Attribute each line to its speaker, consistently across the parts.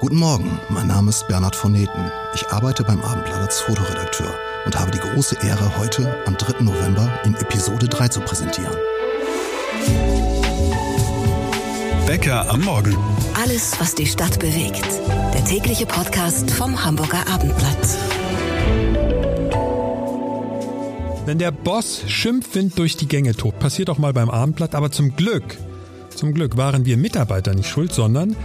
Speaker 1: Guten Morgen, mein Name ist Bernhard von Neten. Ich arbeite beim Abendblatt als Fotoredakteur und habe die große Ehre, heute am 3. November in Episode 3 zu präsentieren.
Speaker 2: Bäcker am Morgen.
Speaker 3: Alles, was die Stadt bewegt. Der tägliche Podcast vom Hamburger Abendblatt.
Speaker 2: Wenn der Boss Schimpfwind durch die Gänge tobt, passiert auch mal beim Abendblatt, aber zum Glück, zum Glück waren wir Mitarbeiter nicht schuld, sondern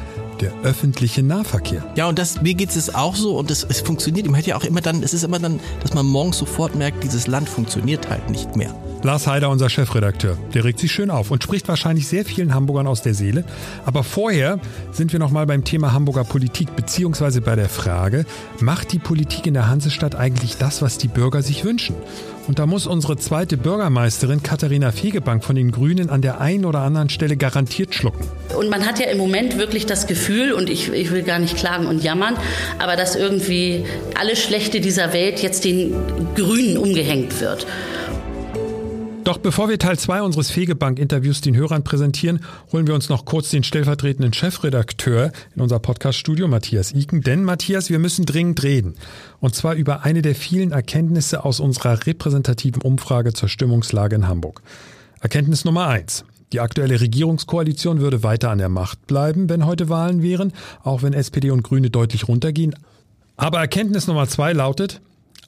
Speaker 2: der öffentliche Nahverkehr.
Speaker 4: Ja, und das, mir geht es auch so und es, es funktioniert. Man hat ja auch immer dann, es ist immer dann, dass man morgens sofort merkt, dieses Land funktioniert halt nicht mehr.
Speaker 2: Lars Heider, unser Chefredakteur, der regt sich schön auf und spricht wahrscheinlich sehr vielen Hamburgern aus der Seele. Aber vorher sind wir nochmal beim Thema Hamburger Politik, beziehungsweise bei der Frage, macht die Politik in der Hansestadt eigentlich das, was die Bürger sich wünschen? Und da muss unsere zweite Bürgermeisterin Katharina Fegebank von den Grünen an der einen oder anderen Stelle garantiert schlucken.
Speaker 5: Und man hat ja im Moment wirklich das Gefühl, und ich, ich will gar nicht klagen und jammern, aber dass irgendwie alles Schlechte dieser Welt jetzt den Grünen umgehängt wird.
Speaker 2: Doch bevor wir Teil 2 unseres Fegebank-Interviews den Hörern präsentieren, holen wir uns noch kurz den stellvertretenden Chefredakteur in unser Podcaststudio, Matthias Iken. Denn, Matthias, wir müssen dringend reden. Und zwar über eine der vielen Erkenntnisse aus unserer repräsentativen Umfrage zur Stimmungslage in Hamburg. Erkenntnis Nummer eins: Die aktuelle Regierungskoalition würde weiter an der Macht bleiben, wenn heute Wahlen wären, auch wenn SPD und Grüne deutlich runtergehen. Aber Erkenntnis Nummer zwei lautet,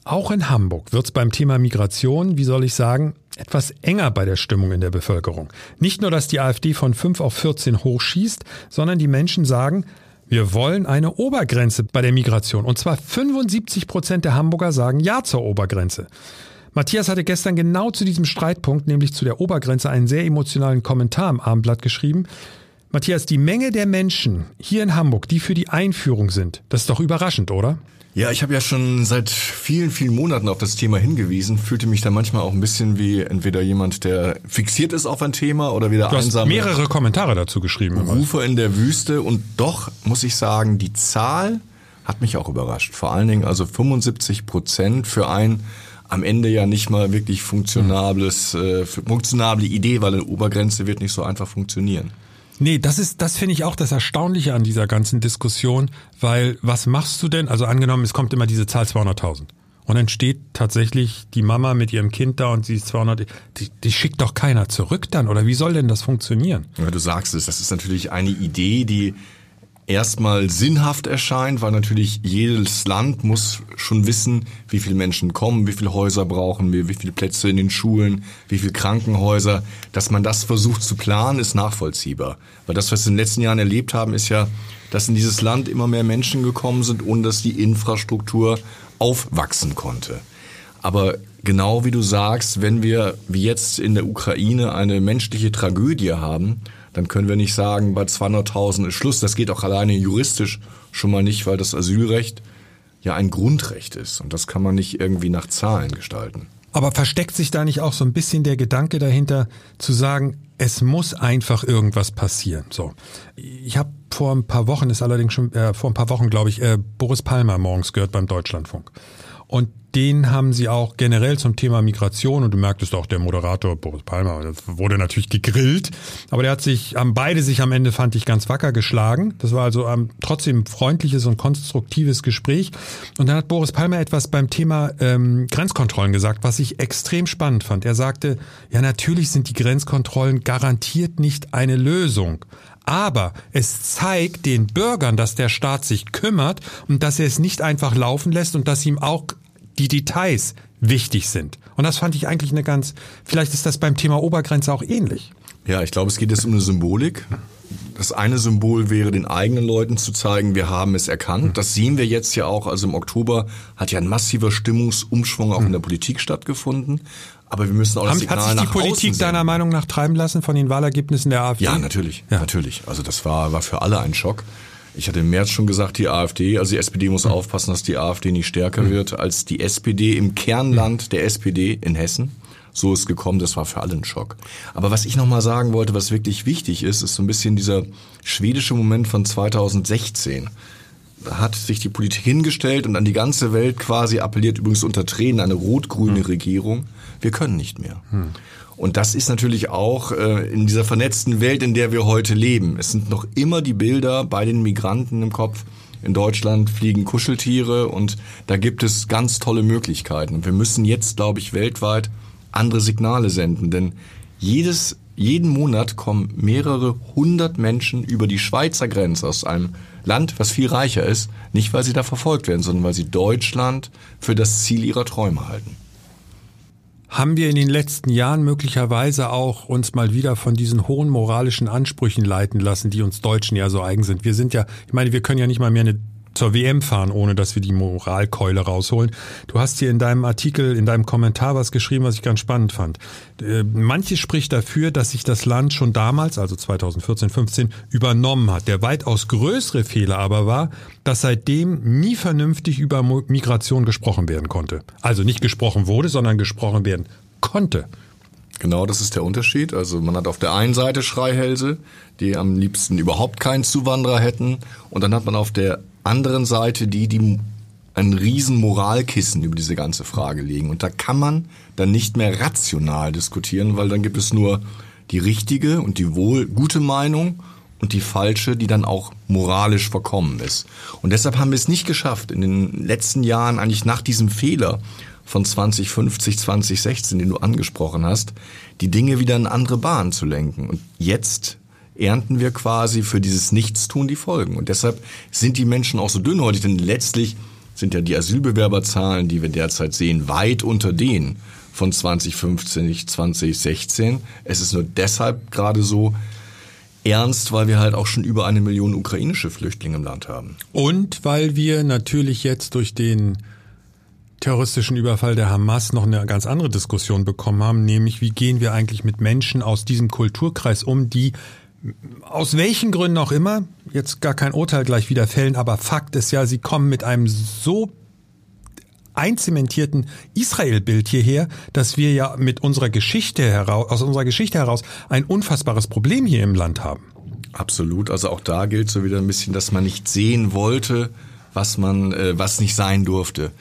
Speaker 2: auch in Hamburg wird es beim Thema Migration, wie soll ich sagen, etwas enger bei der Stimmung in der Bevölkerung. Nicht nur, dass die AfD von 5 auf 14 hochschießt, sondern die Menschen sagen, wir wollen eine Obergrenze bei der Migration. Und zwar 75 Prozent der Hamburger sagen Ja zur Obergrenze. Matthias hatte gestern genau zu diesem Streitpunkt, nämlich zu der Obergrenze, einen sehr emotionalen Kommentar im Abendblatt geschrieben. Matthias, die Menge der Menschen hier in Hamburg, die für die Einführung sind, das ist doch überraschend, oder?
Speaker 6: Ja, ich habe ja schon seit vielen, vielen Monaten auf das Thema hingewiesen, fühlte mich da manchmal auch ein bisschen wie entweder jemand, der fixiert ist auf ein Thema oder wieder
Speaker 2: du
Speaker 6: einsam.
Speaker 2: Mehrere Kommentare dazu geschrieben.
Speaker 6: Rufe in der Wüste und doch muss ich sagen, die Zahl hat mich auch überrascht. Vor allen Dingen also 75 Prozent für ein am Ende ja nicht mal wirklich funktionables, äh, funktionable Idee, weil eine Obergrenze wird nicht so einfach funktionieren.
Speaker 2: Nee, das ist, das finde ich auch das Erstaunliche an dieser ganzen Diskussion, weil was machst du denn? Also angenommen, es kommt immer diese Zahl 200.000. Und dann steht tatsächlich die Mama mit ihrem Kind da und sie ist 200, die, die schickt doch keiner zurück dann, oder wie soll denn das funktionieren?
Speaker 6: Ja, du sagst es, das ist natürlich eine Idee, die erstmal sinnhaft erscheint, weil natürlich jedes Land muss schon wissen, wie viele Menschen kommen, wie viele Häuser brauchen wir, wie viele Plätze in den Schulen, wie viele Krankenhäuser. Dass man das versucht zu planen, ist nachvollziehbar. Weil das, was wir in den letzten Jahren erlebt haben, ist ja, dass in dieses Land immer mehr Menschen gekommen sind, ohne dass die Infrastruktur aufwachsen konnte. Aber genau wie du sagst, wenn wir wie jetzt in der Ukraine eine menschliche Tragödie haben, dann können wir nicht sagen, bei 200.000 ist Schluss. Das geht auch alleine juristisch schon mal nicht, weil das Asylrecht ja ein Grundrecht ist und das kann man nicht irgendwie nach Zahlen gestalten.
Speaker 2: Aber versteckt sich da nicht auch so ein bisschen der Gedanke dahinter, zu sagen, es muss einfach irgendwas passieren. So, ich habe vor ein paar Wochen, ist allerdings schon äh, vor ein paar Wochen, glaube ich, äh, Boris Palmer morgens gehört beim Deutschlandfunk. Und den haben sie auch generell zum Thema Migration und du merktest auch der Moderator Boris Palmer, wurde natürlich gegrillt, aber der hat sich, haben beide sich am Ende, fand ich, ganz wacker geschlagen. Das war also ähm, trotzdem freundliches und konstruktives Gespräch. Und dann hat Boris Palmer etwas beim Thema ähm, Grenzkontrollen gesagt, was ich extrem spannend fand. Er sagte, ja natürlich sind die Grenzkontrollen garantiert nicht eine Lösung. Aber es zeigt den Bürgern, dass der Staat sich kümmert und dass er es nicht einfach laufen lässt und dass ihm auch die Details wichtig sind. Und das fand ich eigentlich eine ganz, vielleicht ist das beim Thema Obergrenze auch ähnlich.
Speaker 6: Ja, ich glaube, es geht jetzt um eine Symbolik. Das eine Symbol wäre, den eigenen Leuten zu zeigen, wir haben es erkannt. Das sehen wir jetzt ja auch. Also im Oktober hat ja ein massiver Stimmungsumschwung auch in der Politik stattgefunden. Aber wir müssen auch das Signal
Speaker 2: Hat sich die Politik deiner Meinung nach treiben lassen von den Wahlergebnissen der AfD?
Speaker 6: Ja, natürlich, ja. natürlich. Also das war, war für alle ein Schock. Ich hatte im März schon gesagt, die AfD, also die SPD muss aufpassen, dass die AfD nicht stärker mhm. wird als die SPD im Kernland der SPD in Hessen. So ist gekommen, das war für alle ein Schock. Aber was ich nochmal sagen wollte, was wirklich wichtig ist, ist so ein bisschen dieser schwedische Moment von 2016 Da hat sich die Politik hingestellt und an die ganze Welt quasi appelliert, übrigens unter Tränen, eine rot-grüne hm. Regierung. Wir können nicht mehr. Hm. Und das ist natürlich auch äh, in dieser vernetzten Welt, in der wir heute leben. Es sind noch immer die Bilder bei den Migranten im Kopf. In Deutschland fliegen Kuscheltiere und da gibt es ganz tolle Möglichkeiten. Und wir müssen jetzt, glaube ich, weltweit andere Signale senden, denn jedes, jeden Monat kommen mehrere hundert Menschen über die Schweizer Grenze aus einem Land, was viel reicher ist, nicht weil sie da verfolgt werden, sondern weil sie Deutschland für das Ziel ihrer Träume halten.
Speaker 2: Haben wir in den letzten Jahren möglicherweise auch uns mal wieder von diesen hohen moralischen Ansprüchen leiten lassen, die uns Deutschen ja so eigen sind? Wir sind ja, ich meine, wir können ja nicht mal mehr eine zur WM fahren, ohne dass wir die Moralkeule rausholen. Du hast hier in deinem Artikel, in deinem Kommentar was geschrieben, was ich ganz spannend fand. Äh, manches spricht dafür, dass sich das Land schon damals, also 2014, 15, übernommen hat. Der weitaus größere Fehler aber war, dass seitdem nie vernünftig über Migration gesprochen werden konnte. Also nicht gesprochen wurde, sondern gesprochen werden konnte.
Speaker 6: Genau, das ist der Unterschied. Also man hat auf der einen Seite Schreihälse, die am liebsten überhaupt keinen Zuwanderer hätten. Und dann hat man auf der anderen Seite die, die ein riesen Moralkissen über diese ganze Frage legen. Und da kann man dann nicht mehr rational diskutieren, weil dann gibt es nur die richtige und die wohl gute Meinung und die falsche, die dann auch moralisch verkommen ist. Und deshalb haben wir es nicht geschafft, in den letzten Jahren eigentlich nach diesem Fehler von 2050, 2016, den du angesprochen hast, die Dinge wieder in andere Bahnen zu lenken. Und jetzt ernten wir quasi für dieses Nichtstun die Folgen. Und deshalb sind die Menschen auch so dünnhäutig, denn letztlich sind ja die Asylbewerberzahlen, die wir derzeit sehen, weit unter denen von 2015, 2016. Es ist nur deshalb gerade so ernst, weil wir halt auch schon über eine Million ukrainische Flüchtlinge im Land haben.
Speaker 2: Und weil wir natürlich jetzt durch den terroristischen Überfall der Hamas noch eine ganz andere Diskussion bekommen haben, nämlich wie gehen wir eigentlich mit Menschen aus diesem Kulturkreis um, die aus welchen Gründen auch immer, jetzt gar kein Urteil gleich wieder fällen, aber Fakt ist ja, sie kommen mit einem so einzementierten Israel-Bild hierher, dass wir ja mit unserer Geschichte heraus, aus unserer Geschichte heraus ein unfassbares Problem hier im Land haben.
Speaker 6: Absolut. Also auch da gilt so wieder ein bisschen, dass man nicht sehen wollte, was man, äh, was nicht sein durfte.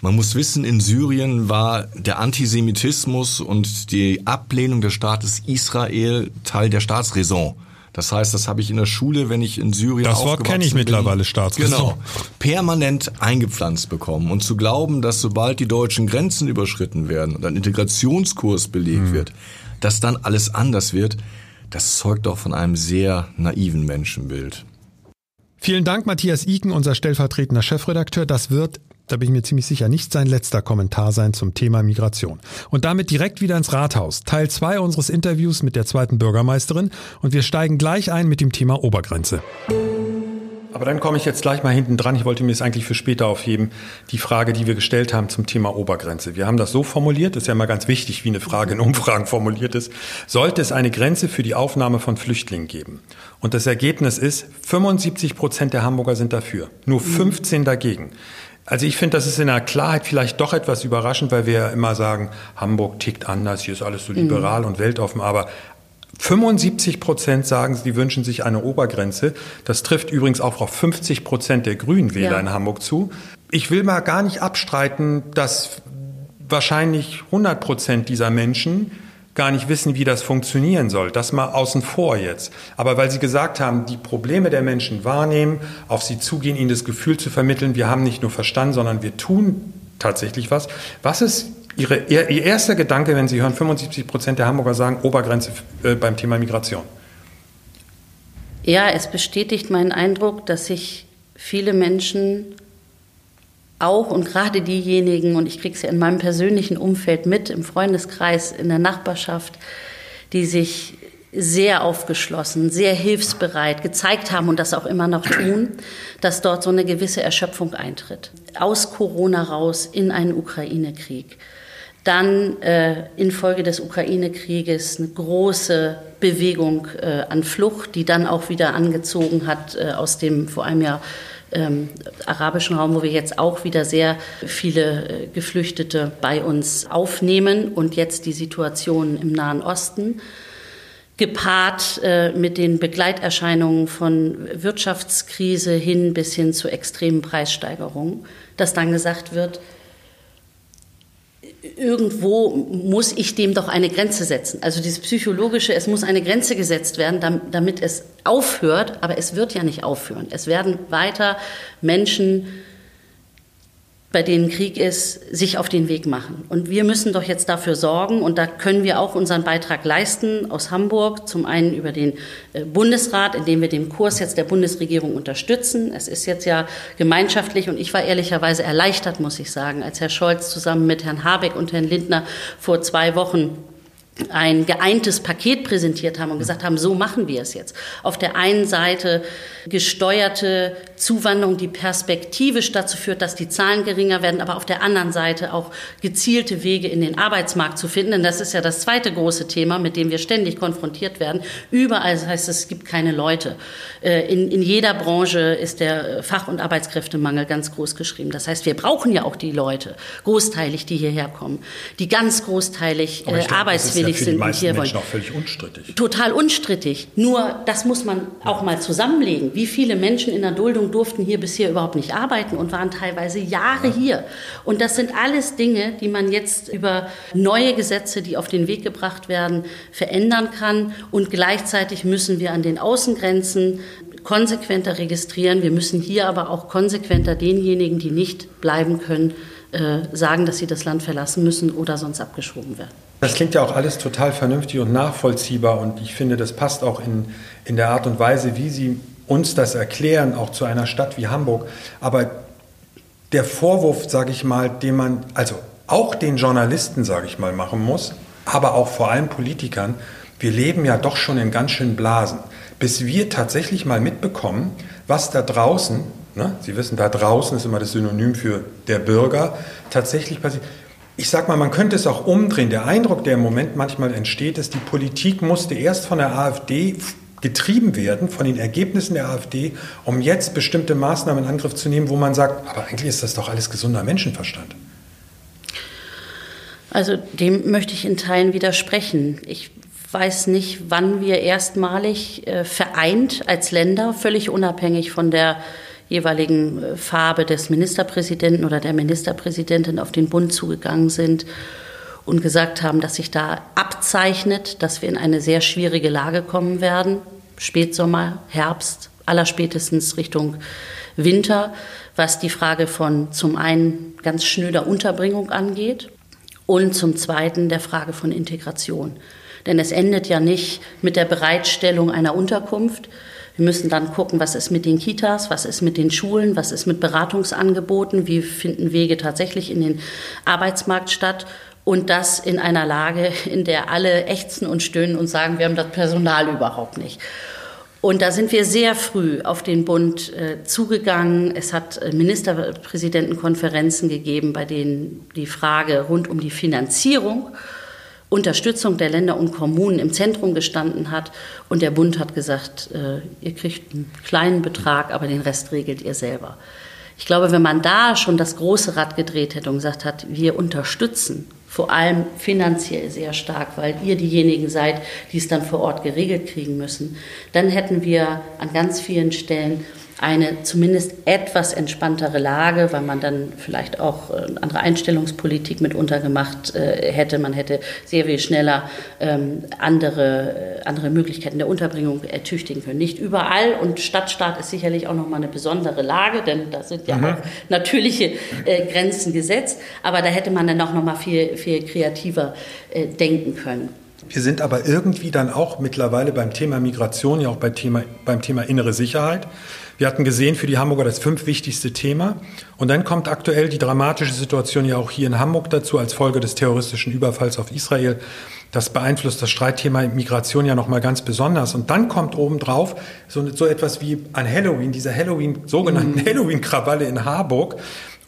Speaker 6: Man muss wissen, in Syrien war der Antisemitismus und die Ablehnung des Staates Israel Teil der Staatsräson. Das heißt, das habe ich in der Schule, wenn ich in Syrien
Speaker 2: Das Wort kenne ich mittlerweile, Staatsräson.
Speaker 6: Genau. Permanent eingepflanzt bekommen. Und zu glauben, dass sobald die deutschen Grenzen überschritten werden und ein Integrationskurs belegt hm. wird, dass dann alles anders wird, das zeugt doch von einem sehr naiven Menschenbild.
Speaker 2: Vielen Dank, Matthias Iken, unser stellvertretender Chefredakteur. Das wird da bin ich mir ziemlich sicher, nicht sein letzter Kommentar sein zum Thema Migration. Und damit direkt wieder ins Rathaus. Teil zwei unseres Interviews mit der zweiten Bürgermeisterin und wir steigen gleich ein mit dem Thema Obergrenze. Aber dann komme ich jetzt gleich mal hinten dran. Ich wollte mir es eigentlich für später aufheben. Die Frage, die wir gestellt haben zum Thema Obergrenze. Wir haben das so formuliert, ist ja immer ganz wichtig, wie eine Frage in Umfragen formuliert ist. Sollte es eine Grenze für die Aufnahme von Flüchtlingen geben? Und das Ergebnis ist, 75 Prozent der Hamburger sind dafür, nur 15 dagegen. Also ich finde, das ist in der Klarheit vielleicht doch etwas überraschend, weil wir ja immer sagen, Hamburg tickt anders, hier ist alles so liberal mhm. und weltoffen, aber 75 Prozent sagen, sie wünschen sich eine Obergrenze. Das trifft übrigens auch auf 50 Prozent der Grünwähler ja. in Hamburg zu. Ich will mal gar nicht abstreiten, dass wahrscheinlich 100 Prozent dieser Menschen gar nicht wissen, wie das funktionieren soll. Das mal außen vor jetzt. Aber weil Sie gesagt haben, die Probleme der Menschen wahrnehmen, auf sie zugehen, ihnen das Gefühl zu vermitteln, wir haben nicht nur verstanden, sondern wir tun tatsächlich was. Was ist Ihre, Ihr, erster Gedanke, wenn Sie hören, 75 Prozent der Hamburger sagen Obergrenze äh, beim Thema Migration?
Speaker 5: Ja, es bestätigt meinen Eindruck, dass sich viele Menschen auch und gerade diejenigen, und ich kriege es ja in meinem persönlichen Umfeld mit, im Freundeskreis, in der Nachbarschaft, die sich sehr aufgeschlossen, sehr hilfsbereit gezeigt haben und das auch immer noch tun, dass dort so eine gewisse Erschöpfung eintritt. Aus Corona raus in einen Ukraine-Krieg. Dann äh, infolge des Ukraine-Krieges eine große Bewegung äh, an Flucht, die dann auch wieder angezogen hat äh, aus dem vor einem Jahr ähm, arabischen Raum, wo wir jetzt auch wieder sehr viele äh, Geflüchtete bei uns aufnehmen und jetzt die Situation im Nahen Osten gepaart äh, mit den Begleiterscheinungen von Wirtschaftskrise hin bis hin zu extremen Preissteigerungen, dass dann gesagt wird, irgendwo muss ich dem doch eine Grenze setzen. Also dieses psychologische, es muss eine Grenze gesetzt werden, damit es aufhört, aber es wird ja nicht aufhören. Es werden weiter Menschen bei denen Krieg ist, sich auf den Weg machen. Und wir müssen doch jetzt dafür sorgen, und da können wir auch unseren Beitrag leisten aus Hamburg, zum einen über den äh, Bundesrat, indem wir den Kurs jetzt der Bundesregierung unterstützen. Es ist jetzt ja gemeinschaftlich und ich war ehrlicherweise erleichtert, muss ich sagen, als Herr Scholz zusammen mit Herrn Habeck und Herrn Lindner vor zwei Wochen ein geeintes Paket präsentiert haben und gesagt haben, so machen wir es jetzt. Auf der einen Seite gesteuerte Zuwanderung, die perspektivisch dazu führt, dass die Zahlen geringer werden, aber auf der anderen Seite auch gezielte Wege in den Arbeitsmarkt zu finden. Denn das ist ja das zweite große Thema, mit dem wir ständig konfrontiert werden. Überall das heißt es, es gibt keine Leute. Äh, in, in jeder Branche ist der Fach- und Arbeitskräftemangel ganz groß geschrieben. Das heißt, wir brauchen ja auch die Leute, großteilig, die hierher kommen, die ganz großteilig äh, arbeitswillig
Speaker 2: ja
Speaker 5: sind
Speaker 2: und
Speaker 5: hier
Speaker 2: Menschen
Speaker 5: wollen.
Speaker 2: auch völlig unstrittig.
Speaker 5: Total unstrittig. Nur das muss man auch mal zusammenlegen. Wie viele Menschen in der Duldung durften hier bisher überhaupt nicht arbeiten und waren teilweise Jahre hier. Und das sind alles Dinge, die man jetzt über neue Gesetze, die auf den Weg gebracht werden, verändern kann. Und gleichzeitig müssen wir an den Außengrenzen konsequenter registrieren. Wir müssen hier aber auch konsequenter denjenigen, die nicht bleiben können, sagen, dass sie das Land verlassen müssen oder sonst abgeschoben werden.
Speaker 2: Das klingt ja auch alles total vernünftig und nachvollziehbar und ich finde, das passt auch in, in der Art und Weise, wie Sie uns das erklären, auch zu einer Stadt wie Hamburg. Aber der Vorwurf, sage ich mal, den man, also auch den Journalisten, sage ich mal, machen muss, aber auch vor allem Politikern, wir leben ja doch schon in ganz schönen Blasen. Bis wir tatsächlich mal mitbekommen, was da draußen, ne, Sie wissen, da draußen ist immer das Synonym für der Bürger, tatsächlich passiert ich sag mal, man könnte es auch umdrehen. Der Eindruck, der im Moment manchmal entsteht, ist, die Politik musste erst von der AfD getrieben werden, von den Ergebnissen der AfD, um jetzt bestimmte Maßnahmen in Angriff zu nehmen, wo man sagt, aber eigentlich ist das doch alles gesunder Menschenverstand.
Speaker 5: Also dem möchte ich in Teilen widersprechen. Ich weiß nicht, wann wir erstmalig äh, vereint als Länder, völlig unabhängig von der jeweiligen äh, Farbe des Ministerpräsidenten oder der Ministerpräsidentin auf den Bund zugegangen sind und gesagt haben, dass sich da abzeichnet, dass wir in eine sehr schwierige Lage kommen werden. Spätsommer, Herbst, allerspätestens Richtung Winter, was die Frage von zum einen ganz schnöder Unterbringung angeht und zum zweiten der Frage von Integration. Denn es endet ja nicht mit der Bereitstellung einer Unterkunft, wir müssen dann gucken, was ist mit den Kitas, was ist mit den Schulen, was ist mit Beratungsangeboten, wie finden Wege tatsächlich in den Arbeitsmarkt statt. Und das in einer Lage, in der alle ächzen und stöhnen und sagen, wir haben das Personal überhaupt nicht. Und da sind wir sehr früh auf den Bund äh, zugegangen. Es hat äh, Ministerpräsidentenkonferenzen gegeben, bei denen die Frage rund um die Finanzierung Unterstützung der Länder und Kommunen im Zentrum gestanden hat. Und der Bund hat gesagt, äh, ihr kriegt einen kleinen Betrag, aber den Rest regelt ihr selber. Ich glaube, wenn man da schon das große Rad gedreht hätte und gesagt hat, wir unterstützen vor allem finanziell sehr stark, weil ihr diejenigen seid, die es dann vor Ort geregelt kriegen müssen, dann hätten wir an ganz vielen Stellen eine zumindest etwas entspanntere Lage, weil man dann vielleicht auch eine äh, andere Einstellungspolitik mit untergemacht äh, hätte. Man hätte sehr viel schneller ähm, andere, äh, andere Möglichkeiten der Unterbringung ertüchtigen können. Nicht überall und Stadtstaat ist sicherlich auch nochmal eine besondere Lage, denn da sind ja mhm. auch natürliche Grenzen gesetzt. Aber da hätte man dann auch nochmal viel, viel kreativer denken können.
Speaker 2: Wir sind aber irgendwie dann auch mittlerweile beim Thema Migration, ja auch beim Thema, beim Thema innere Sicherheit. Wir hatten gesehen für die Hamburger das fünf wichtigste Thema. Und dann kommt aktuell die dramatische Situation ja auch hier in Hamburg dazu als Folge des terroristischen Überfalls auf Israel. Das beeinflusst das Streitthema Migration ja nochmal ganz besonders. Und dann kommt obendrauf so, so etwas wie an Halloween, diese Halloween, sogenannten mhm. Halloween-Krawalle in Harburg.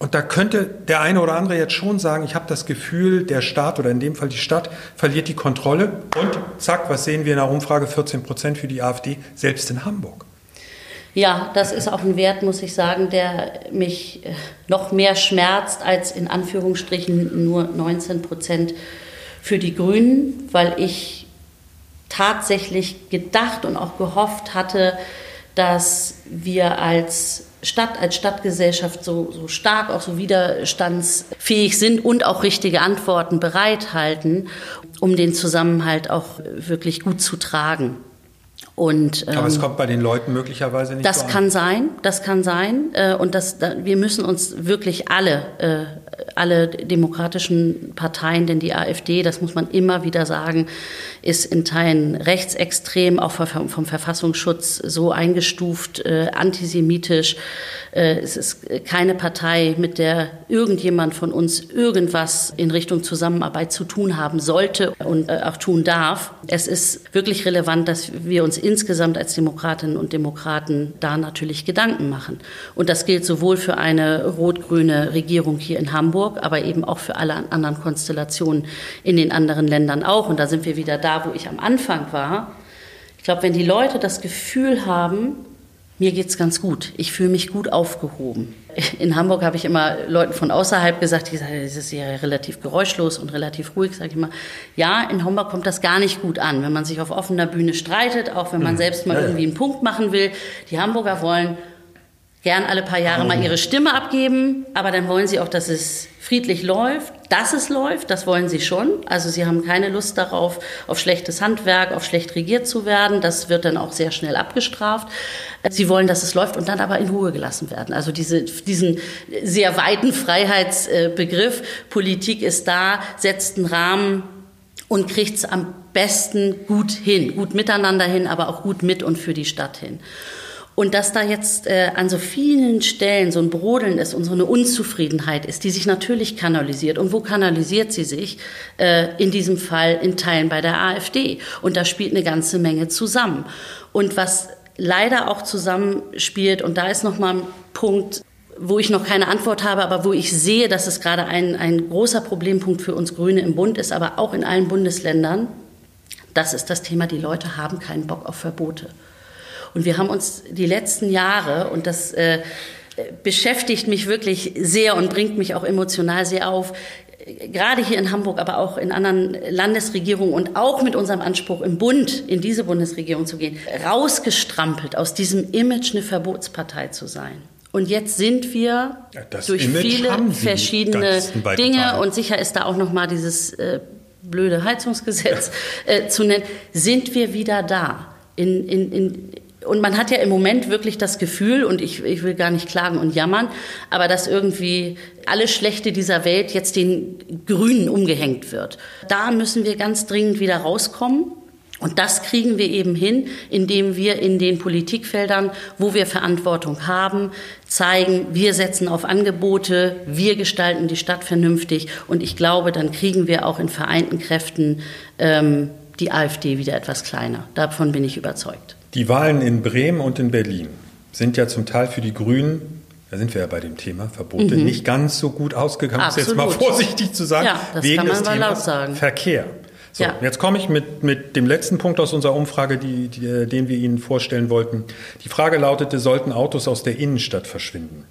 Speaker 2: Und da könnte der eine oder andere jetzt schon sagen, ich habe das Gefühl, der Staat oder in dem Fall die Stadt verliert die Kontrolle. Und zack, was sehen wir in der Umfrage? 14 Prozent für die AfD, selbst in Hamburg.
Speaker 5: Ja, das ist auch ein Wert, muss ich sagen, der mich äh, noch mehr schmerzt als in Anführungsstrichen nur 19 Prozent für die Grünen, weil ich tatsächlich gedacht und auch gehofft hatte, dass wir als Stadt als Stadtgesellschaft so, so stark, auch so widerstandsfähig sind und auch richtige Antworten bereithalten, um den Zusammenhalt auch wirklich gut zu tragen. Und,
Speaker 2: ähm, Aber es kommt bei den Leuten möglicherweise nicht
Speaker 5: Das
Speaker 2: so
Speaker 5: kann sein, das kann sein. Äh, und das, wir müssen uns wirklich alle, äh, alle demokratischen Parteien, denn die AfD, das muss man immer wieder sagen, ist in Teilen rechtsextrem, auch vom Verfassungsschutz so eingestuft, äh, antisemitisch. Es ist keine Partei, mit der irgendjemand von uns irgendwas in Richtung Zusammenarbeit zu tun haben sollte und auch tun darf. Es ist wirklich relevant, dass wir uns insgesamt als Demokratinnen und Demokraten da natürlich Gedanken machen. Und das gilt sowohl für eine rot-grüne Regierung hier in Hamburg, aber eben auch für alle anderen Konstellationen in den anderen Ländern auch. Und da sind wir wieder da, wo ich am Anfang war. Ich glaube, wenn die Leute das Gefühl haben, mir geht es ganz gut. Ich fühle mich gut aufgehoben. In Hamburg habe ich immer Leuten von außerhalb gesagt, die sagen, es ist ja relativ geräuschlos und relativ ruhig, sage ich immer. Ja, in Hamburg kommt das gar nicht gut an, wenn man sich auf offener Bühne streitet, auch wenn man mhm. selbst mal irgendwie einen Punkt machen will. Die Hamburger wollen gern alle paar Jahre mal ihre Stimme abgeben, aber dann wollen sie auch, dass es friedlich läuft, dass es läuft, das wollen sie schon. Also sie haben keine Lust darauf, auf schlechtes Handwerk, auf schlecht regiert zu werden. Das wird dann auch sehr schnell abgestraft. Sie wollen, dass es läuft und dann aber in Ruhe gelassen werden. Also diese, diesen sehr weiten Freiheitsbegriff, Politik ist da, setzt einen Rahmen und kriegt es am besten gut hin, gut miteinander hin, aber auch gut mit und für die Stadt hin. Und dass da jetzt äh, an so vielen Stellen so ein Brodeln ist und so eine Unzufriedenheit ist, die sich natürlich kanalisiert. Und wo kanalisiert sie sich? Äh, in diesem Fall in Teilen bei der AfD. Und da spielt eine ganze Menge zusammen. Und was leider auch zusammenspielt, und da ist nochmal ein Punkt, wo ich noch keine Antwort habe, aber wo ich sehe, dass es gerade ein, ein großer Problempunkt für uns Grüne im Bund ist, aber auch in allen Bundesländern, das ist das Thema, die Leute haben keinen Bock auf Verbote. Und wir haben uns die letzten Jahre, und das äh, beschäftigt mich wirklich sehr und bringt mich auch emotional sehr auf, gerade hier in Hamburg, aber auch in anderen Landesregierungen und auch mit unserem Anspruch im Bund, in diese Bundesregierung zu gehen, rausgestrampelt aus diesem Image eine Verbotspartei zu sein. Und jetzt sind wir
Speaker 2: das
Speaker 5: durch
Speaker 2: Image
Speaker 5: viele verschiedene Dinge und sicher ist da auch noch mal dieses äh, blöde Heizungsgesetz äh, zu nennen, sind wir wieder da. In, in, in, und man hat ja im Moment wirklich das Gefühl, und ich, ich will gar nicht klagen und jammern, aber dass irgendwie alles Schlechte dieser Welt jetzt den Grünen umgehängt wird. Da müssen wir ganz dringend wieder rauskommen. Und das kriegen wir eben hin, indem wir in den Politikfeldern, wo wir Verantwortung haben, zeigen, wir setzen auf Angebote, wir gestalten die Stadt vernünftig. Und ich glaube, dann kriegen wir auch in vereinten Kräften ähm, die AfD wieder etwas kleiner. Davon bin ich überzeugt.
Speaker 2: Die Wahlen in Bremen und in Berlin sind ja zum Teil für die Grünen, da sind wir ja bei dem Thema Verbote, mhm. nicht ganz so gut ausgegangen, um jetzt mal vorsichtig zu sagen,
Speaker 5: ja, das
Speaker 2: wegen
Speaker 5: kann man
Speaker 2: des
Speaker 5: Themas sagen.
Speaker 2: Verkehr. So, ja. jetzt komme ich mit, mit dem letzten Punkt aus unserer Umfrage, die, die, den wir Ihnen vorstellen wollten. Die Frage lautete, sollten Autos aus der Innenstadt verschwinden?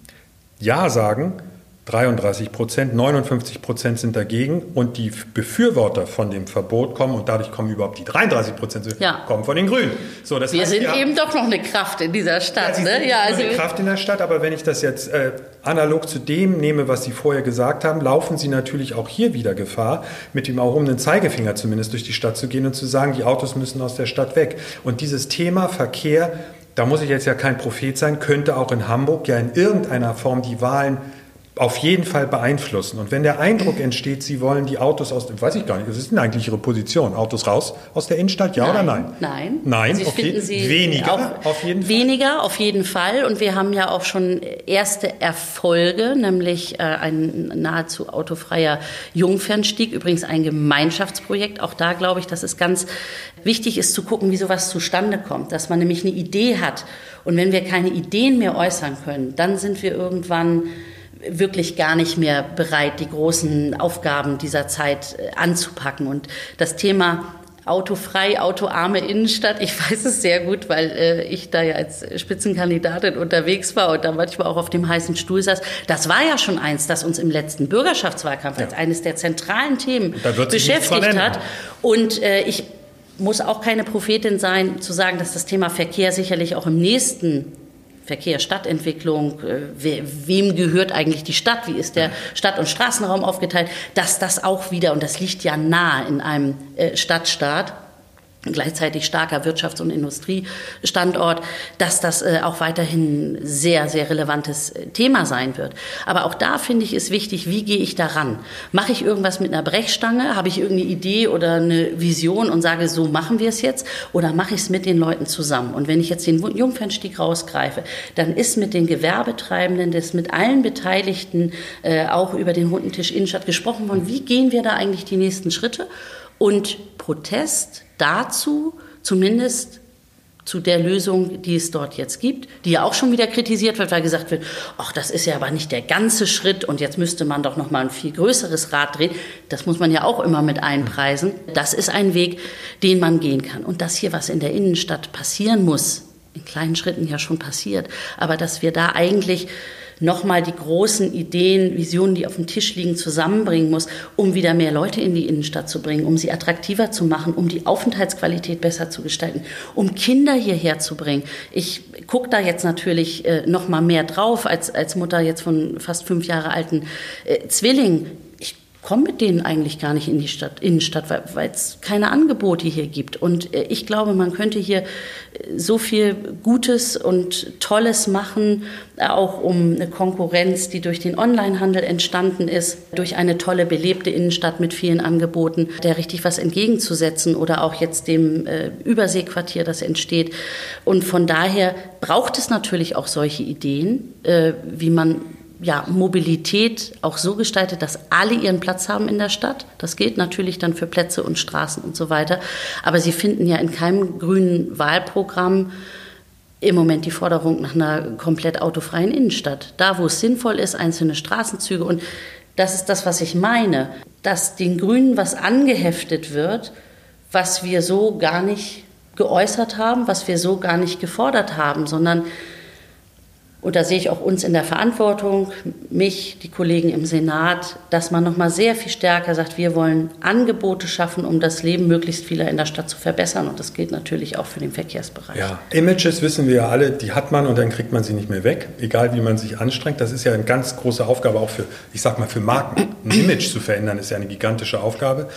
Speaker 2: Ja sagen 33 Prozent, 59 Prozent sind dagegen und die Befürworter von dem Verbot kommen und dadurch kommen überhaupt die 33 Prozent
Speaker 5: ja.
Speaker 2: kommen von den Grünen.
Speaker 5: So, das Wir heißt, sind ja, eben doch noch eine Kraft in dieser Stadt. Ja,
Speaker 2: ne? ja, also eine Kraft in der Stadt, aber wenn ich das jetzt äh, analog zu dem nehme, was Sie vorher gesagt haben, laufen Sie natürlich auch hier wieder Gefahr, mit dem erhobenen Zeigefinger zumindest durch die Stadt zu gehen und zu sagen, die Autos müssen aus der Stadt weg. Und dieses Thema Verkehr, da muss ich jetzt ja kein Prophet sein, könnte auch in Hamburg ja in irgendeiner Form die Wahlen auf jeden Fall beeinflussen. Und wenn der Eindruck entsteht, Sie wollen die Autos aus, weiß ich gar nicht, was ist denn eigentlich Ihre Position? Autos raus aus der Innenstadt, ja
Speaker 5: nein,
Speaker 2: oder nein?
Speaker 5: Nein.
Speaker 2: Nein,
Speaker 5: Sie
Speaker 2: okay.
Speaker 5: Sie
Speaker 2: weniger auf jeden
Speaker 5: Fall. Weniger auf jeden Fall. Und wir haben ja auch schon erste Erfolge, nämlich äh, ein nahezu autofreier Jungfernstieg, übrigens ein Gemeinschaftsprojekt. Auch da glaube ich, dass es ganz wichtig ist zu gucken, wie sowas zustande kommt, dass man nämlich eine Idee hat. Und wenn wir keine Ideen mehr äußern können, dann sind wir irgendwann wirklich gar nicht mehr bereit, die großen Aufgaben dieser Zeit äh, anzupacken. Und das Thema autofrei, autoarme Innenstadt. Ich weiß es sehr gut, weil äh, ich da ja als Spitzenkandidatin unterwegs war und da manchmal auch auf dem heißen Stuhl saß. Das war ja schon eins, das uns im letzten Bürgerschaftswahlkampf ja. als eines der zentralen Themen beschäftigt hat. Und äh, ich muss auch keine Prophetin sein, zu sagen, dass das Thema Verkehr sicherlich auch im nächsten Verkehr, Stadtentwicklung, äh, we, wem gehört eigentlich die Stadt, wie ist der Stadt- und Straßenraum aufgeteilt, dass das auch wieder, und das liegt ja nahe in einem äh, Stadtstaat, gleichzeitig starker Wirtschafts- und Industriestandort, dass das äh, auch weiterhin sehr, sehr relevantes äh, Thema sein wird. Aber auch da finde ich es wichtig, wie gehe ich daran? Mache ich irgendwas mit einer Brechstange? Habe ich irgendeine Idee oder eine Vision und sage, so machen wir es jetzt? Oder mache ich es mit den Leuten zusammen? Und wenn ich jetzt den Jungfernstieg rausgreife, dann ist mit den Gewerbetreibenden, das mit allen Beteiligten äh, auch über den runden Tisch Innenstadt gesprochen worden, wie gehen wir da eigentlich die nächsten Schritte? Und Protest dazu, zumindest zu der Lösung, die es dort jetzt gibt, die ja auch schon wieder kritisiert wird, weil gesagt wird, ach, das ist ja aber nicht der ganze Schritt und jetzt müsste man doch noch mal ein viel größeres Rad drehen. Das muss man ja auch immer mit einpreisen. Das ist ein Weg, den man gehen kann. Und dass hier was in der Innenstadt passieren muss, in kleinen Schritten ja schon passiert, aber dass wir da eigentlich nochmal die großen Ideen, Visionen, die auf dem Tisch liegen, zusammenbringen muss, um wieder mehr Leute in die Innenstadt zu bringen, um sie attraktiver zu machen, um die Aufenthaltsqualität besser zu gestalten, um Kinder hierher zu bringen. Ich gucke da jetzt natürlich äh, nochmal mehr drauf als, als Mutter jetzt von fast fünf Jahre alten äh, Zwillingen komme mit denen eigentlich gar nicht in die Stadt, Innenstadt, weil es keine Angebote hier gibt. Und äh, ich glaube, man könnte hier äh, so viel Gutes und Tolles machen, auch um eine Konkurrenz, die durch den Onlinehandel entstanden ist, durch eine tolle belebte Innenstadt mit vielen Angeboten, der richtig was entgegenzusetzen oder auch jetzt dem äh, Überseequartier, das entsteht. Und von daher braucht es natürlich auch solche Ideen, äh, wie man ja, Mobilität auch so gestaltet, dass alle ihren Platz haben in der Stadt. Das gilt natürlich dann für Plätze und Straßen und so weiter. Aber Sie finden ja in keinem grünen Wahlprogramm im Moment die Forderung nach einer komplett autofreien Innenstadt. Da, wo es sinnvoll ist, einzelne Straßenzüge. Und das ist das, was ich meine, dass den Grünen was angeheftet wird, was wir so gar nicht geäußert haben, was wir so gar nicht gefordert haben, sondern und da sehe ich auch uns in der Verantwortung, mich, die Kollegen im Senat, dass man noch mal sehr viel stärker sagt, wir wollen Angebote schaffen, um das Leben möglichst vieler in der Stadt zu verbessern. Und das gilt natürlich auch für den Verkehrsbereich.
Speaker 2: Ja, Images wissen wir ja alle, die hat man und dann kriegt man sie nicht mehr weg, egal wie man sich anstrengt. Das ist ja eine ganz große Aufgabe auch für, ich sag mal, für Marken. Ein Image zu verändern ist ja eine gigantische Aufgabe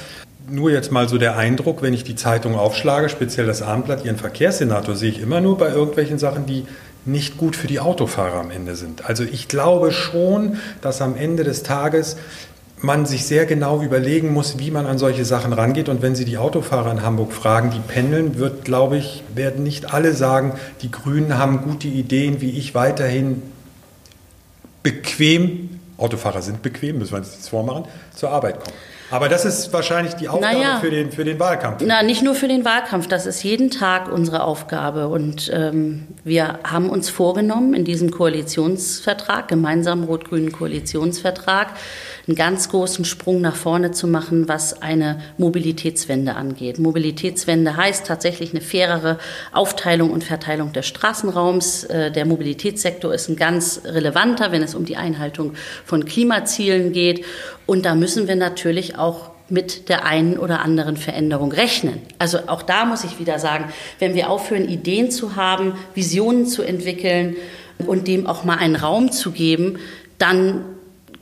Speaker 2: nur jetzt mal so der Eindruck, wenn ich die Zeitung aufschlage, speziell das Abendblatt, Ihren Verkehrssenator sehe ich immer nur bei irgendwelchen Sachen, die nicht gut für die Autofahrer am Ende sind. Also ich glaube schon, dass am Ende des Tages man sich sehr genau überlegen muss, wie man an solche Sachen rangeht. Und wenn Sie die Autofahrer in Hamburg fragen, die pendeln, wird, glaube ich, werden nicht alle sagen, die Grünen haben gute Ideen, wie ich weiterhin bequem, Autofahrer sind bequem, müssen wir uns jetzt vormachen, zur Arbeit komme. Aber das ist wahrscheinlich die Aufgabe naja, für, den, für den Wahlkampf.
Speaker 5: Na, nicht nur für den Wahlkampf, das ist jeden Tag unsere Aufgabe. Und ähm, wir haben uns vorgenommen, in diesem Koalitionsvertrag, gemeinsamen rot-grünen Koalitionsvertrag, einen ganz großen Sprung nach vorne zu machen, was eine Mobilitätswende angeht. Mobilitätswende heißt tatsächlich eine fairere Aufteilung und Verteilung des Straßenraums. Äh, der Mobilitätssektor ist ein ganz relevanter, wenn es um die Einhaltung von Klimazielen geht. Und da müssen wir natürlich auch mit der einen oder anderen Veränderung rechnen. Also auch da muss ich wieder sagen, wenn wir aufhören, Ideen zu haben, Visionen zu entwickeln und dem auch mal einen Raum zu geben, dann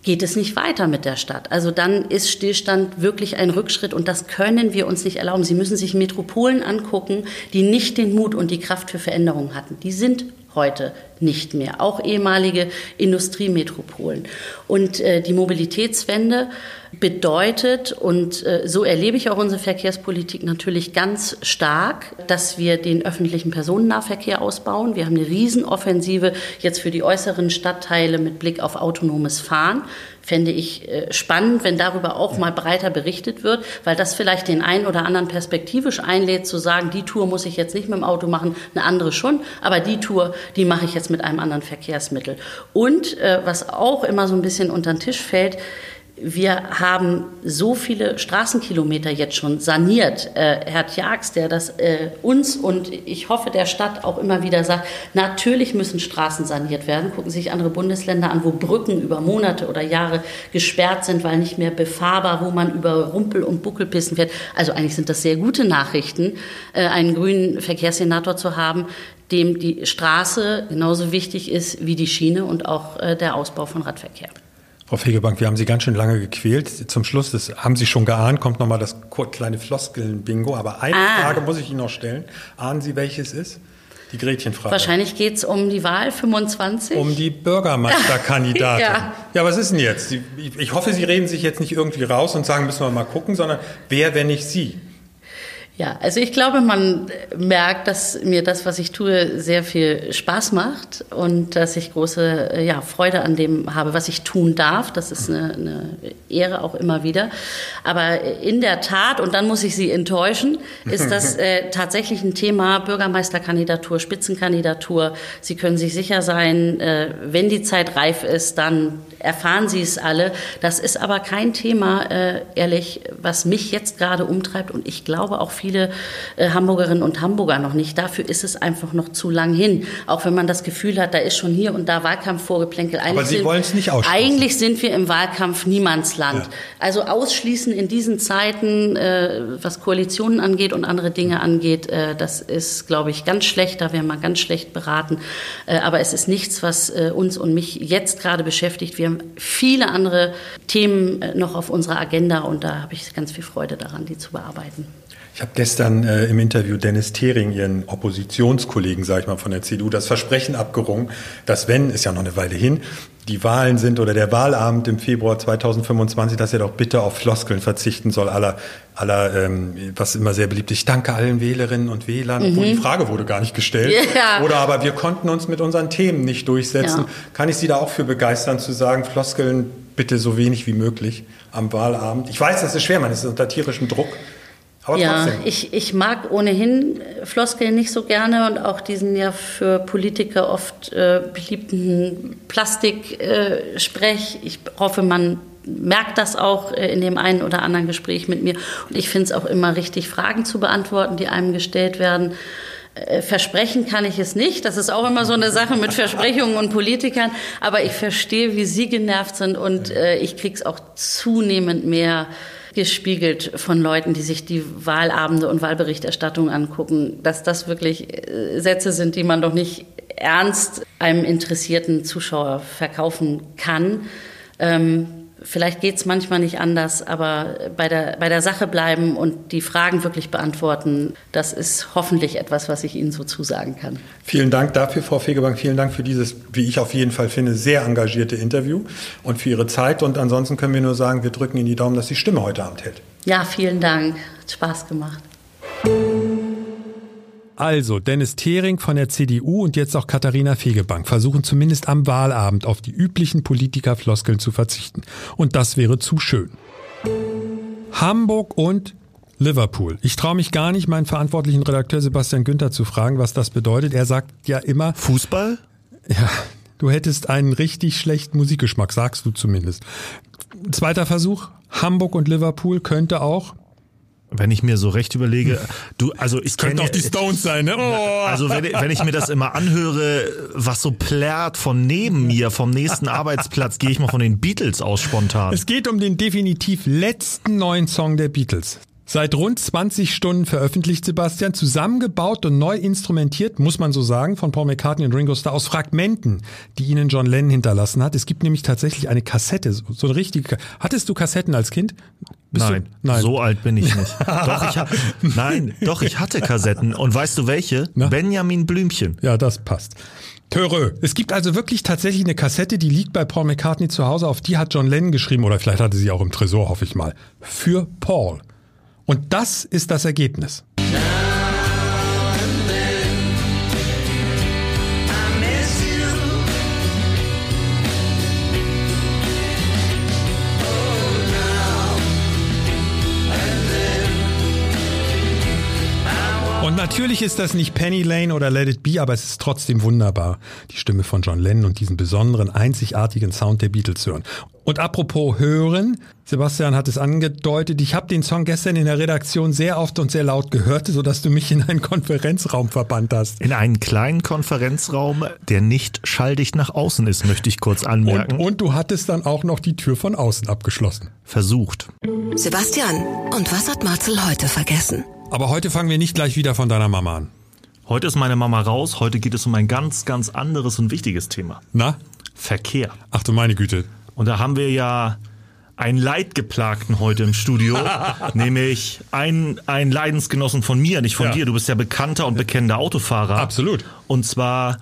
Speaker 5: geht es nicht weiter mit der Stadt. Also dann ist Stillstand wirklich ein Rückschritt und das können wir uns nicht erlauben. Sie müssen sich Metropolen angucken, die nicht den Mut und die Kraft für Veränderungen hatten. Die sind heute nicht mehr, auch ehemalige Industriemetropolen. Und äh, die Mobilitätswende bedeutet, und äh, so erlebe ich auch unsere Verkehrspolitik natürlich ganz stark, dass wir den öffentlichen Personennahverkehr ausbauen. Wir haben eine Riesenoffensive jetzt für die äußeren Stadtteile mit Blick auf autonomes Fahren fände ich äh, spannend, wenn darüber auch mal breiter berichtet wird, weil das vielleicht den einen oder anderen perspektivisch einlädt, zu sagen, die Tour muss ich jetzt nicht mit dem Auto machen, eine andere schon, aber die Tour, die mache ich jetzt mit einem anderen Verkehrsmittel. Und äh, was auch immer so ein bisschen unter den Tisch fällt, wir haben so viele Straßenkilometer jetzt schon saniert. Äh, Herr Tjax, der das äh, uns und ich hoffe der Stadt auch immer wieder sagt, natürlich müssen Straßen saniert werden. Gucken Sie sich andere Bundesländer an, wo Brücken über Monate oder Jahre gesperrt sind, weil nicht mehr befahrbar, wo man über Rumpel- und Buckelpissen fährt. Also eigentlich sind das sehr gute Nachrichten, äh, einen grünen Verkehrssenator zu haben, dem die Straße genauso wichtig ist wie die Schiene und auch äh, der Ausbau von Radverkehr.
Speaker 2: Frau Fegebank, wir haben Sie ganz schön lange gequält. Zum Schluss, das haben Sie schon geahnt, kommt nochmal das kleine Floskeln-Bingo. Aber eine
Speaker 5: Ah.
Speaker 2: Frage muss ich Ihnen noch stellen. Ahnen Sie, welches ist? Die Gretchenfrage.
Speaker 5: Wahrscheinlich geht es um die Wahl 25.
Speaker 2: Um die Bürgermeisterkandidatin.
Speaker 5: Ja.
Speaker 2: ja, was ist denn jetzt? Ich hoffe, Sie reden sich jetzt nicht irgendwie raus und sagen, müssen wir mal gucken, sondern wer, wenn nicht Sie?
Speaker 5: Ja, also ich glaube, man merkt, dass mir das, was ich tue, sehr viel Spaß macht und dass ich große äh, ja, Freude an dem habe, was ich tun darf. Das ist eine, eine Ehre auch immer wieder. Aber in der Tat, und dann muss ich Sie enttäuschen, ist das äh, tatsächlich ein Thema Bürgermeisterkandidatur, Spitzenkandidatur. Sie können sich sicher sein, äh, wenn die Zeit reif ist, dann erfahren Sie es alle. Das ist aber kein Thema, äh, ehrlich, was mich jetzt gerade umtreibt und ich glaube auch viele äh, Hamburgerinnen und Hamburger noch nicht. Dafür ist es einfach noch zu lang hin. Auch wenn man das Gefühl hat, da ist schon hier und da Wahlkampf vorgeplänkel. Eigentlich
Speaker 2: Sie wollen es nicht ausschließen.
Speaker 5: Eigentlich sind wir im Wahlkampf Niemandsland.
Speaker 2: Ja.
Speaker 5: Also ausschließen in diesen Zeiten, äh, was Koalitionen angeht und andere Dinge angeht, äh, das ist, glaube ich, ganz schlecht. Da wäre man ganz schlecht beraten. Äh, aber es ist nichts, was äh, uns und mich jetzt gerade beschäftigt. Wir haben viele andere Themen äh, noch auf unserer Agenda und da habe ich ganz viel Freude daran, die zu bearbeiten.
Speaker 2: Ich habe gestern äh, im Interview Dennis Thering, Ihren Oppositionskollegen, sage ich mal, von der CDU, das Versprechen abgerungen, dass wenn, ist ja noch eine Weile hin, die Wahlen sind oder der Wahlabend im Februar 2025, dass er doch bitte auf Floskeln verzichten soll, aller, aller ähm, was immer sehr beliebt ist. Ich danke allen Wählerinnen und Wählern, obwohl die Frage wurde gar nicht gestellt.
Speaker 5: Mhm. Ja.
Speaker 2: Oder aber wir konnten uns mit unseren Themen nicht durchsetzen.
Speaker 5: Ja.
Speaker 2: Kann ich Sie da auch für begeistern, zu sagen, Floskeln bitte so wenig wie möglich am Wahlabend? Ich weiß, das ist schwer, man ist unter tierischem Druck. Aber
Speaker 5: Ja,
Speaker 2: trotzdem.
Speaker 5: ich, ich mag ohnehin äh, Floskeln nicht so gerne und auch diesen ja für Politiker oft äh, beliebten Plastiksprech. Äh, ich hoffe, man merkt das auch äh, in dem einen oder anderen Gespräch mit mir. Und ich finde es auch immer richtig, Fragen zu beantworten, die einem gestellt werden. Äh, Versprechen kann ich es nicht. Das ist auch immer so eine Sache mit Versprechungen und Politikern. Aber ich verstehe, wie Sie genervt sind und äh, ich kriege es auch zunehmend mehr gespiegelt von Leuten, die sich die Wahlabende und Wahlberichterstattung angucken, dass das wirklich äh, Sätze sind, die man doch nicht ernst einem interessierten Zuschauer verkaufen kann. Ähm, vielleicht geht es manchmal nicht anders, aber bei der, bei der Sache bleiben und die Fragen wirklich beantworten, das ist hoffentlich etwas, was ich Ihnen so zusagen kann.
Speaker 2: Vielen Dank dafür, Frau Fegebank. Vielen Dank für dieses, wie ich auf jeden Fall finde, sehr engagierte Interview und für Ihre Zeit. Und ansonsten können wir nur sagen, wir drücken Ihnen die Daumen, dass die Stimme heute Abend hält.
Speaker 5: Ja, vielen Dank. Hat Spaß gemacht.
Speaker 2: Also, Dennis Thering von der CDU und jetzt auch Katharina Fegebank versuchen zumindest am Wahlabend auf die üblichen Politikerfloskeln zu verzichten. Und das wäre zu schön. Hamburg und Liverpool. Ich traue mich gar nicht, meinen verantwortlichen Redakteur Sebastian Günther zu fragen, was das bedeutet. Er sagt ja immer,
Speaker 7: Fußball?
Speaker 2: ja, du hättest einen richtig schlechten Musikgeschmack, sagst du zumindest. Zweiter Versuch, Hamburg und Liverpool könnte auch.
Speaker 7: Wenn ich mir so recht überlege, du, also ich kenne
Speaker 2: Stones sein, ne?
Speaker 7: Also wenn, wenn ich mir das immer anhöre, was so plärrt von neben mir, vom nächsten Arbeitsplatz, gehe ich mal von den Beatles aus spontan.
Speaker 2: Es geht um den definitiv letzten neuen Song der Beatles. Seit rund 20 Stunden veröffentlicht Sebastian, zusammengebaut und neu instrumentiert, muss man so sagen, von Paul McCartney und Ringo Starr aus Fragmenten, die ihnen John Lennon hinterlassen hat. Es gibt nämlich tatsächlich eine Kassette, so eine richtige. Hattest du Kassetten als Kind? Bist
Speaker 7: Nein,
Speaker 2: du? Nein.
Speaker 7: so alt bin ich nicht. doch, ich ha Nein, doch, ich hatte Kassetten. Und weißt du welche?
Speaker 2: Na?
Speaker 7: Benjamin Blümchen.
Speaker 2: Ja, das passt. Törö. Es gibt also wirklich tatsächlich eine Kassette, die liegt bei Paul McCartney zu Hause. Auf die hat John Lennon geschrieben, oder vielleicht hatte sie auch im Tresor, hoffe ich mal. Für Paul. Und das ist das Ergebnis. Natürlich ist das nicht Penny Lane oder Let It Be, aber es ist trotzdem wunderbar, die Stimme von John Lennon und diesen besonderen, einzigartigen Sound der Beatles zu hören. Und apropos hören, Sebastian hat es angedeutet, ich habe den Song gestern in der Redaktion sehr oft und sehr laut gehört, sodass du mich in einen Konferenzraum verbannt hast.
Speaker 7: In einen kleinen Konferenzraum, der nicht schalldicht nach außen ist, möchte ich kurz
Speaker 2: Und,
Speaker 7: anmerken.
Speaker 2: und du hattest dann auch noch die Tür von außen abgeschlossen.
Speaker 7: Versucht.
Speaker 3: Sebastian, und was hat Marcel heute vergessen?
Speaker 2: Aber heute fangen wir nicht gleich wieder von deiner Mama an.
Speaker 7: Heute ist meine Mama raus. Heute geht es um ein ganz, ganz anderes und wichtiges Thema.
Speaker 2: Na?
Speaker 7: Verkehr.
Speaker 2: Ach du meine Güte.
Speaker 7: Und da haben wir ja einen Leidgeplagten heute im Studio, nämlich einen, einen Leidensgenossen von mir, nicht von
Speaker 2: Ja.
Speaker 7: dir. Du bist ja bekannter und bekennender Autofahrer.
Speaker 2: Absolut.
Speaker 7: Und zwar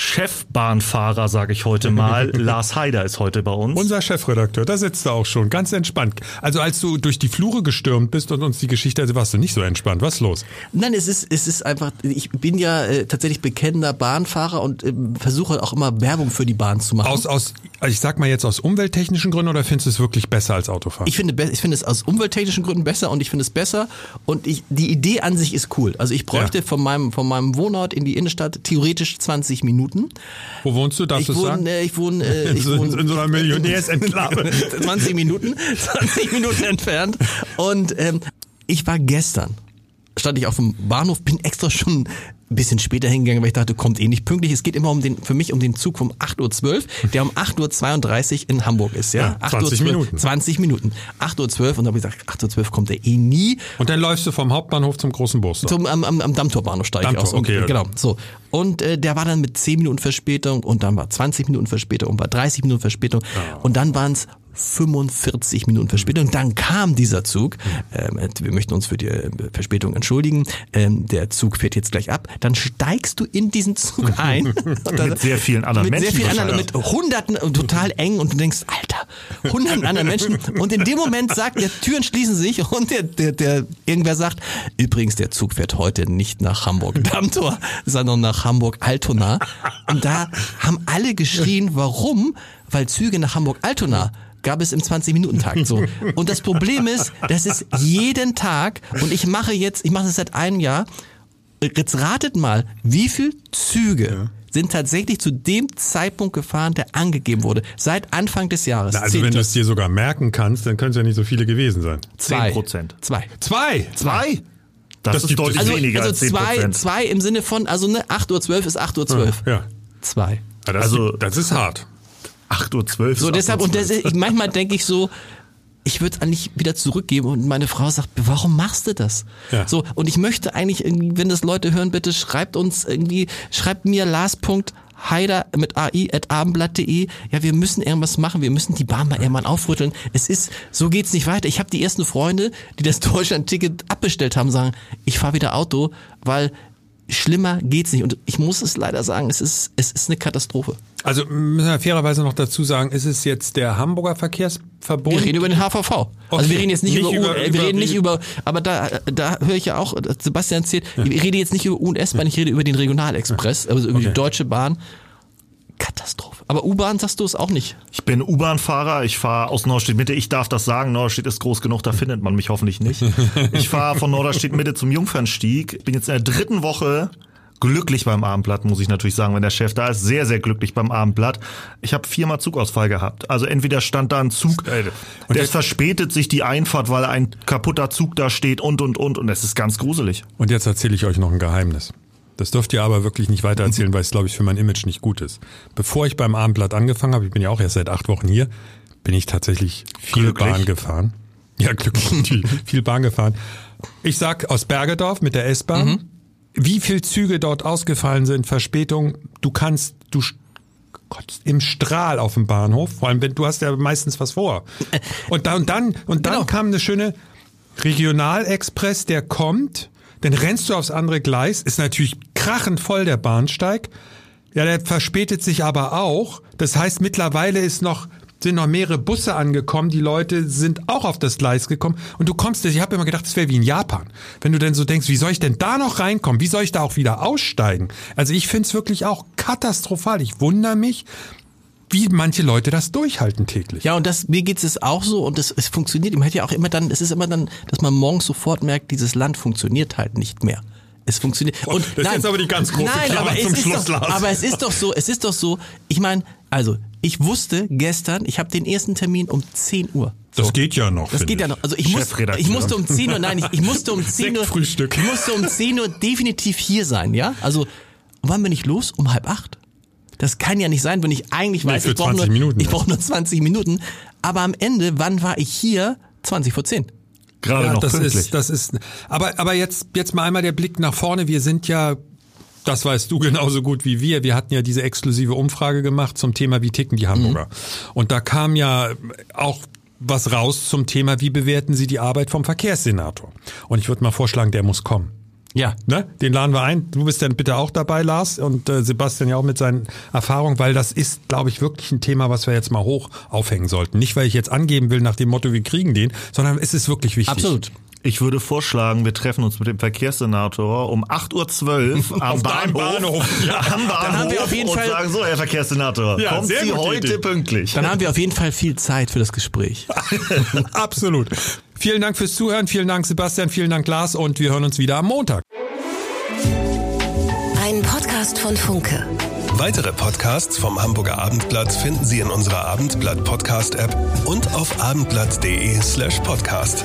Speaker 7: Chefbahnfahrer, sage ich heute mal. Lars Haider ist heute bei uns.
Speaker 2: Unser Chefredakteur, da sitzt er auch schon, ganz entspannt. Also als du durch die Flure gestürmt bist und uns die Geschichte, also warst du nicht so entspannt. Was ist los?
Speaker 4: Nein, es ist, es ist einfach, ich bin ja äh, tatsächlich bekennender Bahnfahrer und ähm, versuche auch immer Werbung für die Bahn zu machen.
Speaker 2: Aus, aus, ich sag mal jetzt aus umwelttechnischen Gründen oder findest du es wirklich besser als Autofahren?
Speaker 4: Ich finde, ich finde es aus umwelttechnischen Gründen besser und ich finde es besser und ich, die Idee an sich ist cool. Also ich bräuchte
Speaker 2: Ja.
Speaker 4: von meinem, von meinem Wohnort in die Innenstadt theoretisch 20 Minuten.
Speaker 2: Wo wohnst du? Darfst
Speaker 4: Ich
Speaker 2: du sagen?
Speaker 4: wohne, äh, ich wohne, äh,
Speaker 2: In
Speaker 4: ich
Speaker 2: so-
Speaker 4: wohne
Speaker 2: in so einer Millionärsenklave.
Speaker 4: 20 Minuten, 20 Minuten entfernt. Und ähm, ich war gestern, stand ich auf dem Bahnhof, bin extra schon ein bisschen später hingegangen, weil ich dachte, kommt eh nicht pünktlich. Es geht immer um den, für mich um den Zug um 8.12 Uhr, der um 8.32 Uhr in Hamburg ist. Ja,
Speaker 2: Ja, 20
Speaker 4: 8.12 Uhr,
Speaker 2: Minuten.
Speaker 4: 20 Minuten. 8.12 Uhr und da habe ich gesagt, 8.12 Uhr kommt er eh nie.
Speaker 2: Und dann läufst du vom Hauptbahnhof zum großen Bus.
Speaker 4: Zum, am, am, am Dammtorbahnhof steige ich
Speaker 2: Dammtor,
Speaker 4: aus. Und,
Speaker 2: okay, ja.
Speaker 4: Genau, so. Und äh, der war dann mit 10 Minuten Verspätung und dann war 20 Minuten Verspätung und war 30 Minuten Verspätung und dann waren es 45 Minuten Verspätung. Dann kam dieser Zug. Ähm, wir möchten uns für die äh, Verspätung entschuldigen. Ähm, der Zug fährt jetzt gleich ab. Dann steigst du in diesen Zug ein. Dann-
Speaker 7: Mit sehr vielen anderen
Speaker 4: mit
Speaker 7: Menschen
Speaker 4: Sehr vielen anderen, mit Hunderten und total eng und du denkst, Alter, hunderten anderen Menschen. Und in dem Moment sagt, der Türen schließen sich und der, der, der irgendwer sagt, übrigens, der Zug fährt heute nicht nach Hamburg Dammtor, sondern nach Hamburg Altona. Und da haben alle geschrien, warum? Weil Züge nach Hamburg Altona gab es im 20-Minuten-Takt so. Und das Problem ist, das ist jeden Tag und ich mache jetzt, ich mache das seit einem Jahr, jetzt ratet mal, wie viel Züge sind tatsächlich zu dem Zeitpunkt gefahren, der angegeben wurde, seit Anfang des Jahres.
Speaker 2: Na, also
Speaker 4: Zehn
Speaker 2: wenn du es dir sogar merken kannst, dann können es ja nicht so viele gewesen sein.
Speaker 7: 10 Prozent.
Speaker 4: Zwei.
Speaker 2: Zwei!
Speaker 7: Zwei? Das,
Speaker 2: Das
Speaker 7: ist deutlich
Speaker 4: Also,
Speaker 7: weniger
Speaker 4: also
Speaker 7: als 10
Speaker 4: zwei, zwei im Sinne von, also ne, 8.12 Uhr ist 8.12 Uhr.
Speaker 2: Ja.
Speaker 4: Zwei.
Speaker 2: Ja, das,
Speaker 7: Also-
Speaker 2: das ist hart.
Speaker 7: 8.12 Uhr.
Speaker 4: So, deshalb, und das, ich, manchmal denke ich so, ich würde es eigentlich wieder zurückgeben und meine Frau sagt, warum machst du das?
Speaker 2: Ja.
Speaker 4: So, und ich möchte eigentlich wenn das Leute hören, bitte schreibt uns irgendwie, schreibt mir Lars.heider mit AI at abendblatt.de. Ja, wir müssen irgendwas machen, wir müssen die Bahn mal irgendwann aufrütteln. Es ist, so geht's nicht weiter. Ich habe die ersten Freunde, die das Deutschland-Ticket abbestellt haben, sagen, ich fahre wieder Auto, weil schlimmer geht's nicht. Und ich muss es leider sagen, es ist, es ist eine Katastrophe.
Speaker 2: Also müssen wir fairerweise noch dazu sagen, ist es jetzt der Hamburger Verkehrsverbund?
Speaker 4: Wir reden über den HVV. Also
Speaker 2: Okay.
Speaker 4: wir reden jetzt nicht,
Speaker 2: Nicht
Speaker 4: über,
Speaker 2: über-
Speaker 4: U, äh, wir reden nicht über, aber da, da höre ich ja auch, äh, Sebastian erzählt, ich rede jetzt nicht über U- und S-Bahn, ich rede über den Regionalexpress, also über die Deutsche Bahn. Katastrophe. Aber U-Bahn sagst du es auch nicht.
Speaker 7: Ich bin U-Bahn-Fahrer, ich fahre aus Norderstedt Mitte. Ich darf das sagen, Norderstedt ist groß genug, da findet man mich hoffentlich nicht. Ich fahre von Norderstedt Mitte zum Jungfernstieg. Bin jetzt in der dritten Woche glücklich beim Abendblatt, muss ich natürlich sagen, wenn der Chef da ist. Sehr, sehr glücklich beim Abendblatt. Ich habe viermal Zugausfall gehabt. Also entweder stand da ein Zug,
Speaker 2: Und
Speaker 7: der
Speaker 2: jetzt-
Speaker 7: verspätet sich die Einfahrt, weil ein kaputter Zug da steht und, und, und. Und es ist ganz gruselig.
Speaker 2: Und jetzt erzähle ich euch noch ein Geheimnis. Das dürft ihr aber wirklich nicht weiter erzählen, weil es, glaube ich, für mein Image nicht gut ist. Bevor ich beim Abendblatt angefangen habe, ich bin ja auch erst seit acht Wochen hier, bin ich tatsächlich viel
Speaker 7: Glücklich?
Speaker 2: Bahn gefahren. Ja, glücklich, viel, viel Bahn gefahren. Ich sag aus Bergedorf mit der S-Bahn, wie viel Züge dort ausgefallen sind, Verspätung, du kannst, du Gott, im Strahl auf dem Bahnhof, vor allem wenn du hast ja meistens was vor. Und dann, und dann, und dann
Speaker 4: Genau.
Speaker 2: kam eine schöne Regionalexpress, der kommt, dann rennst du aufs andere Gleis, ist natürlich krachend voll der Bahnsteig. Ja, der verspätet sich aber auch. Das heißt, mittlerweile ist noch sind noch mehrere Busse angekommen, die Leute sind auch auf das Gleis gekommen und du kommst, ich habe immer gedacht, das wäre wie in Japan. Wenn du denn so denkst, wie soll ich denn da noch reinkommen? Wie soll ich da auch wieder aussteigen? Also ich finde es wirklich auch katastrophal. Ich wundere mich, wie manche Leute das durchhalten täglich.
Speaker 4: Ja, und das, mir geht es auch so und es, es funktioniert. Man hat ja auch immer dann, es ist immer dann, dass man morgens sofort merkt, dieses Land funktioniert halt nicht mehr. Es funktioniert. Und
Speaker 2: das ist jetzt aber die ganz große
Speaker 4: nein,
Speaker 2: Klammer
Speaker 4: aber
Speaker 2: zum
Speaker 4: es
Speaker 2: Schluss,
Speaker 4: ist doch,
Speaker 2: Lars.
Speaker 4: Aber es ist doch so, es ist doch so, ich meine, also, ich wusste gestern, ich habe den ersten Termin um 10 Uhr.
Speaker 2: Das geht ja noch.
Speaker 4: Das geht ja
Speaker 2: ich.
Speaker 4: noch. Also ich, muss, ich musste um 10 Uhr, nein, ich, ich musste um 10 Uhr,
Speaker 2: Sektfrühstück.
Speaker 4: ich musste um 10 Uhr definitiv hier sein, ja? Also, wann bin ich los? Um halb acht. Das kann ja nicht sein, wenn ich eigentlich
Speaker 2: Nee,
Speaker 4: weiß,
Speaker 2: für
Speaker 4: ich brauche
Speaker 2: 20
Speaker 4: nur,
Speaker 2: Minuten
Speaker 4: ich
Speaker 2: erst.
Speaker 4: brauche nur 20 Minuten. Aber am Ende, wann war ich hier? 20 vor 10.
Speaker 7: Gerade
Speaker 2: Ja,
Speaker 7: noch
Speaker 2: das
Speaker 7: pünktlich.
Speaker 2: ist, das ist, aber, aber jetzt, jetzt mal einmal der Blick nach vorne. Wir sind ja Das weißt du genauso gut wie wir. Wir hatten ja diese exklusive Umfrage gemacht zum Thema, wie ticken die Hamburger. Mhm. Und da kam ja auch was raus zum Thema, wie bewerten Sie die Arbeit vom Verkehrssenator? Und ich würde mal vorschlagen, der muss kommen.
Speaker 4: Ja.
Speaker 2: Ne? Den laden wir ein. Du bist dann bitte auch dabei, Lars, und äh, Sebastian ja auch mit seinen Erfahrungen, weil das ist, glaube ich, wirklich ein Thema, was wir jetzt mal hoch aufhängen sollten. Nicht, weil ich jetzt angeben will nach dem Motto, wir kriegen den, sondern es ist wirklich wichtig.
Speaker 4: Absolut.
Speaker 7: Ich würde vorschlagen, wir treffen uns mit dem Verkehrssenator um 8.12 Uhr am Bahnhof.
Speaker 2: Bahnhof.
Speaker 7: Ja, am Bahnhof.
Speaker 4: Dann haben wir auf jeden
Speaker 7: und
Speaker 4: Fall
Speaker 7: sagen so, Herr Verkehrssenator,
Speaker 2: Ja,
Speaker 7: kommt
Speaker 2: sehr
Speaker 7: Sie heute
Speaker 2: Idee.
Speaker 7: pünktlich.
Speaker 4: Dann haben wir auf jeden Fall viel Zeit für das Gespräch.
Speaker 2: Absolut. Vielen Dank fürs Zuhören, vielen Dank Sebastian, vielen Dank Lars und wir hören uns wieder am Montag.
Speaker 3: Ein Podcast von Funke.
Speaker 8: Weitere Podcasts vom Hamburger Abendblatt finden Sie in unserer Abendblatt Podcast App und auf abendblatt.de slash podcast.